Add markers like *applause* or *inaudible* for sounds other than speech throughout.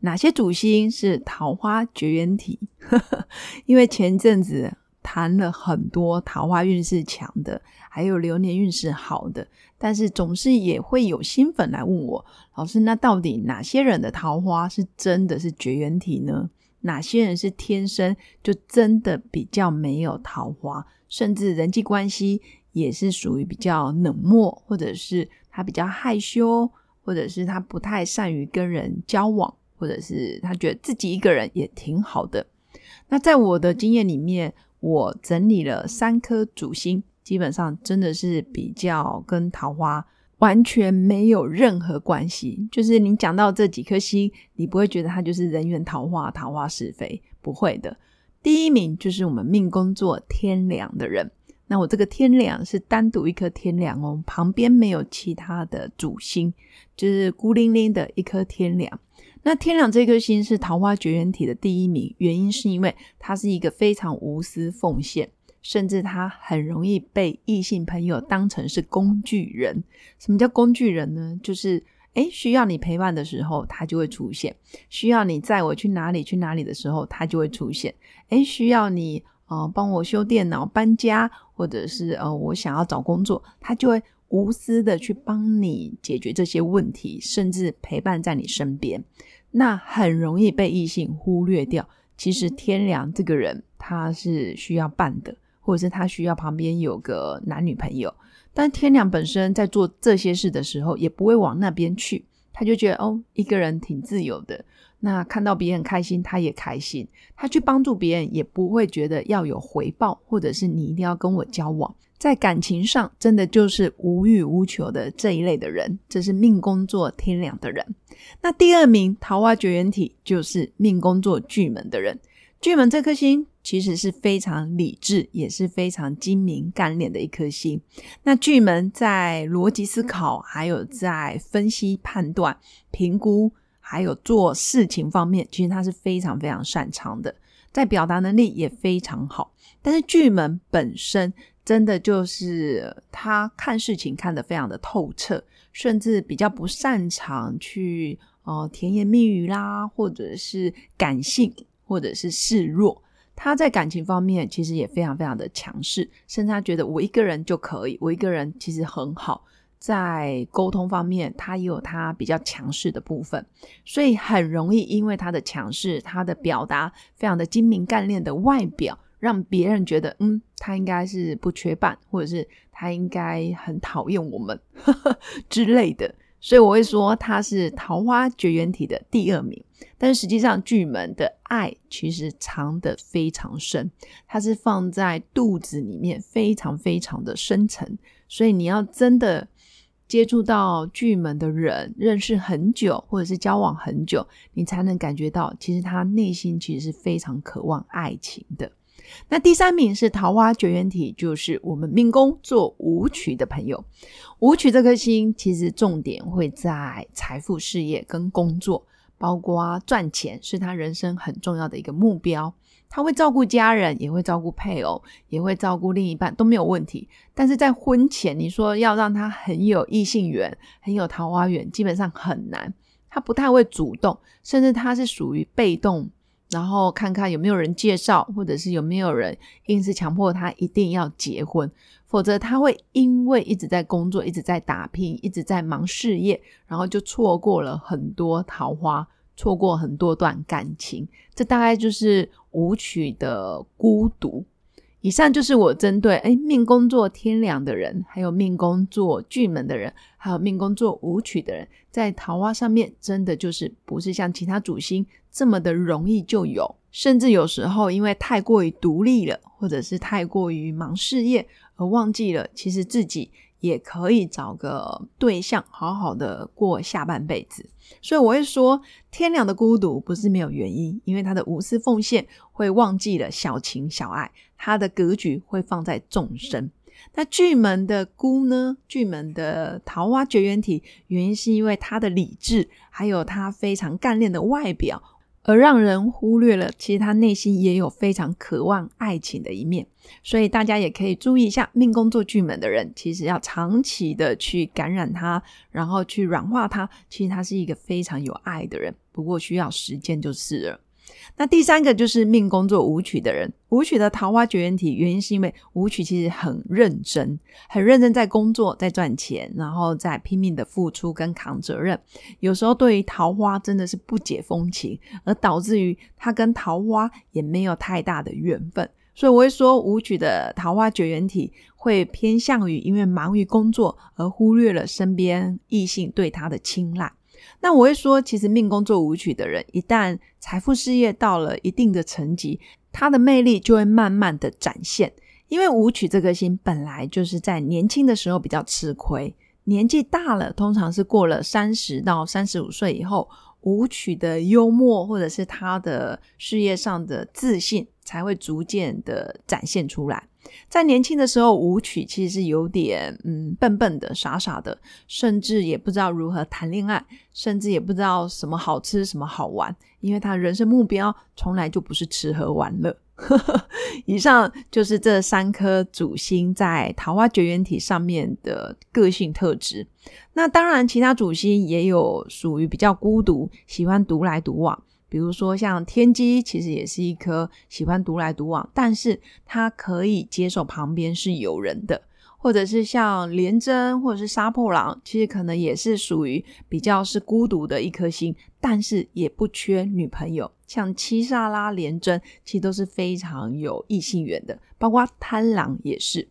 哪些主星是桃花绝缘体？*laughs* 因为前阵子谈了很多桃花运势强的，还有流年运势好的，但是总是也会有新粉来问我，老师，那到底哪些人的桃花是真的是绝缘体呢？哪些人是天生就真的比较没有桃花，甚至人际关系也是属于比较冷漠，或者是他比较害羞，或者是他不太善于跟人交往？或者是他觉得自己一个人也挺好的。那在我的经验里面，我整理了三颗主星，基本上真的是比较跟桃花完全没有任何关系。就是你讲到这几颗星，你不会觉得它就是人缘桃花、桃花是非，不会的。第一名就是我们命宫座天梁的人。那我这个天梁是单独一颗天梁哦，旁边没有其他的主星，就是孤零零的一颗天梁。那天亮这颗星是桃花绝缘体的第一名，原因是因为他是一个非常无私奉献，甚至他很容易被异性朋友当成是工具人。什么叫工具人呢？就是诶需要你陪伴的时候，他就会出现；需要你载我去哪里去哪里的时候，他就会出现；诶需要你呃帮我修电脑、搬家，或者是呃我想要找工作，他就会无私的去帮你解决这些问题，甚至陪伴在你身边。那很容易被异性忽略掉。其实天良这个人，他是需要伴的，或者是他需要旁边有个男女朋友。但天良本身在做这些事的时候，也不会往那边去。他就觉得哦，一个人挺自由的。那看到别人开心，他也开心。他去帮助别人，也不会觉得要有回报，或者是你一定要跟我交往。在感情上，真的就是无欲无求的这一类的人，这是命宫作天梁的人。那第二名桃花绝缘体就是命宫作巨门的人。巨门这颗星其实是非常理智，也是非常精明干练的一颗星。那巨门在逻辑思考，还有在分析判断、评估，还有做事情方面，其实他是非常非常擅长的，在表达能力也非常好。但是巨门本身。真的就是他看事情看得非常的透彻，甚至比较不擅长去呃甜言蜜语啦，或者是感性，或者是示弱。他在感情方面其实也非常非常的强势，甚至他觉得我一个人就可以，我一个人其实很好。在沟通方面，他也有他比较强势的部分，所以很容易因为他的强势，他的表达非常的精明干练的外表。让别人觉得，嗯，他应该是不缺伴，或者是他应该很讨厌我们 *laughs* 之类的，所以我会说他是桃花绝缘体的第二名。但实际上，巨门的爱其实藏得非常深，它是放在肚子里面，非常非常的深沉。所以你要真的接触到巨门的人，认识很久，或者是交往很久，你才能感觉到，其实他内心其实是非常渴望爱情的。那第三名是桃花绝缘体，就是我们命宫做舞曲的朋友。舞曲这颗星其实重点会在财富、事业跟工作，包括赚钱是他人生很重要的一个目标。他会照顾家人，也会照顾配偶，也会照顾另一半，都没有问题。但是在婚前，你说要让他很有异性缘、很有桃花缘，基本上很难。他不太会主动，甚至他是属于被动。然后看看有没有人介绍，或者是有没有人硬是强迫他一定要结婚，否则他会因为一直在工作、一直在打拼、一直在忙事业，然后就错过了很多桃花，错过很多段感情。这大概就是舞曲的孤独。以上就是我针对诶命宫作天梁的人，还有命宫作巨门的人，还有命宫作舞曲的人，在桃花上面真的就是不是像其他主星这么的容易就有，甚至有时候因为太过于独立了，或者是太过于忙事业而忘记了，其实自己。也可以找个对象，好好的过下半辈子。所以我会说，天良的孤独不是没有原因，因为他的无私奉献会忘记了小情小爱，他的格局会放在众生。那巨门的孤呢？巨门的桃花绝缘体，原因是因为他的理智，还有他非常干练的外表。而让人忽略了，其实他内心也有非常渴望爱情的一面，所以大家也可以注意一下，命宫做巨门的人，其实要长期的去感染他，然后去软化他。其实他是一个非常有爱的人，不过需要时间就是了。那第三个就是命宫作舞曲的人，舞曲的桃花绝缘体，原因是因为舞曲其实很认真，很认真在工作，在赚钱，然后在拼命的付出跟扛责任。有时候对于桃花真的是不解风情，而导致于他跟桃花也没有太大的缘分。所以我会说，舞曲的桃花绝缘体会偏向于因为忙于工作而忽略了身边异性对他的青睐。那我会说，其实命宫做舞曲的人，一旦财富事业到了一定的层级，他的魅力就会慢慢的展现。因为舞曲这颗星本来就是在年轻的时候比较吃亏，年纪大了，通常是过了三十到三十五岁以后，舞曲的幽默或者是他的事业上的自信，才会逐渐的展现出来。在年轻的时候，舞曲其实是有点嗯笨笨的、傻傻的，甚至也不知道如何谈恋爱，甚至也不知道什么好吃、什么好玩，因为他人生目标从来就不是吃喝玩乐。*laughs* 以上就是这三颗主星在桃花绝缘体上面的个性特质。那当然，其他主星也有属于比较孤独、喜欢独来独往。比如说，像天机，其实也是一颗喜欢独来独往，但是他可以接受旁边是有人的；或者是像廉贞，或者是杀破狼，其实可能也是属于比较是孤独的一颗星，但是也不缺女朋友。像七煞啦、廉贞，其实都是非常有异性缘的，包括贪狼也是。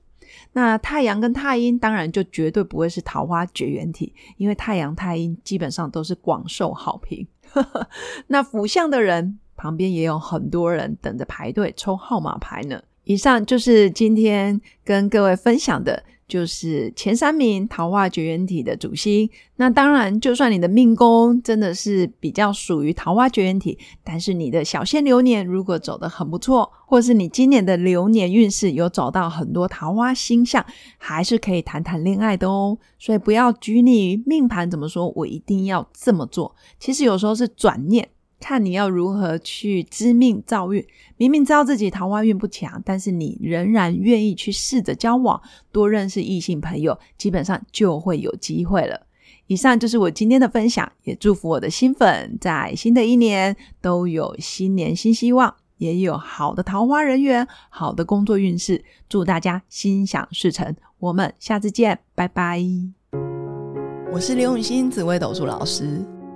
那太阳跟太阴，当然就绝对不会是桃花绝缘体，因为太阳、太阴基本上都是广受好评。*laughs* 那福相的人旁边也有很多人等着排队抽号码牌呢。以上就是今天跟各位分享的。就是前三名桃花绝缘体的主星，那当然，就算你的命宫真的是比较属于桃花绝缘体，但是你的小限流年如果走得很不错，或是你今年的流年运势有走到很多桃花星象，还是可以谈谈恋爱的哦。所以不要拘泥于命盘怎么说，我一定要这么做。其实有时候是转念。看你要如何去知命造运，明明知道自己桃花运不强，但是你仍然愿意去试着交往，多认识异性朋友，基本上就会有机会了。以上就是我今天的分享，也祝福我的新粉在新的一年都有新年新希望，也有好的桃花人缘，好的工作运势，祝大家心想事成。我们下次见，拜拜。我是刘永新紫薇斗数老师。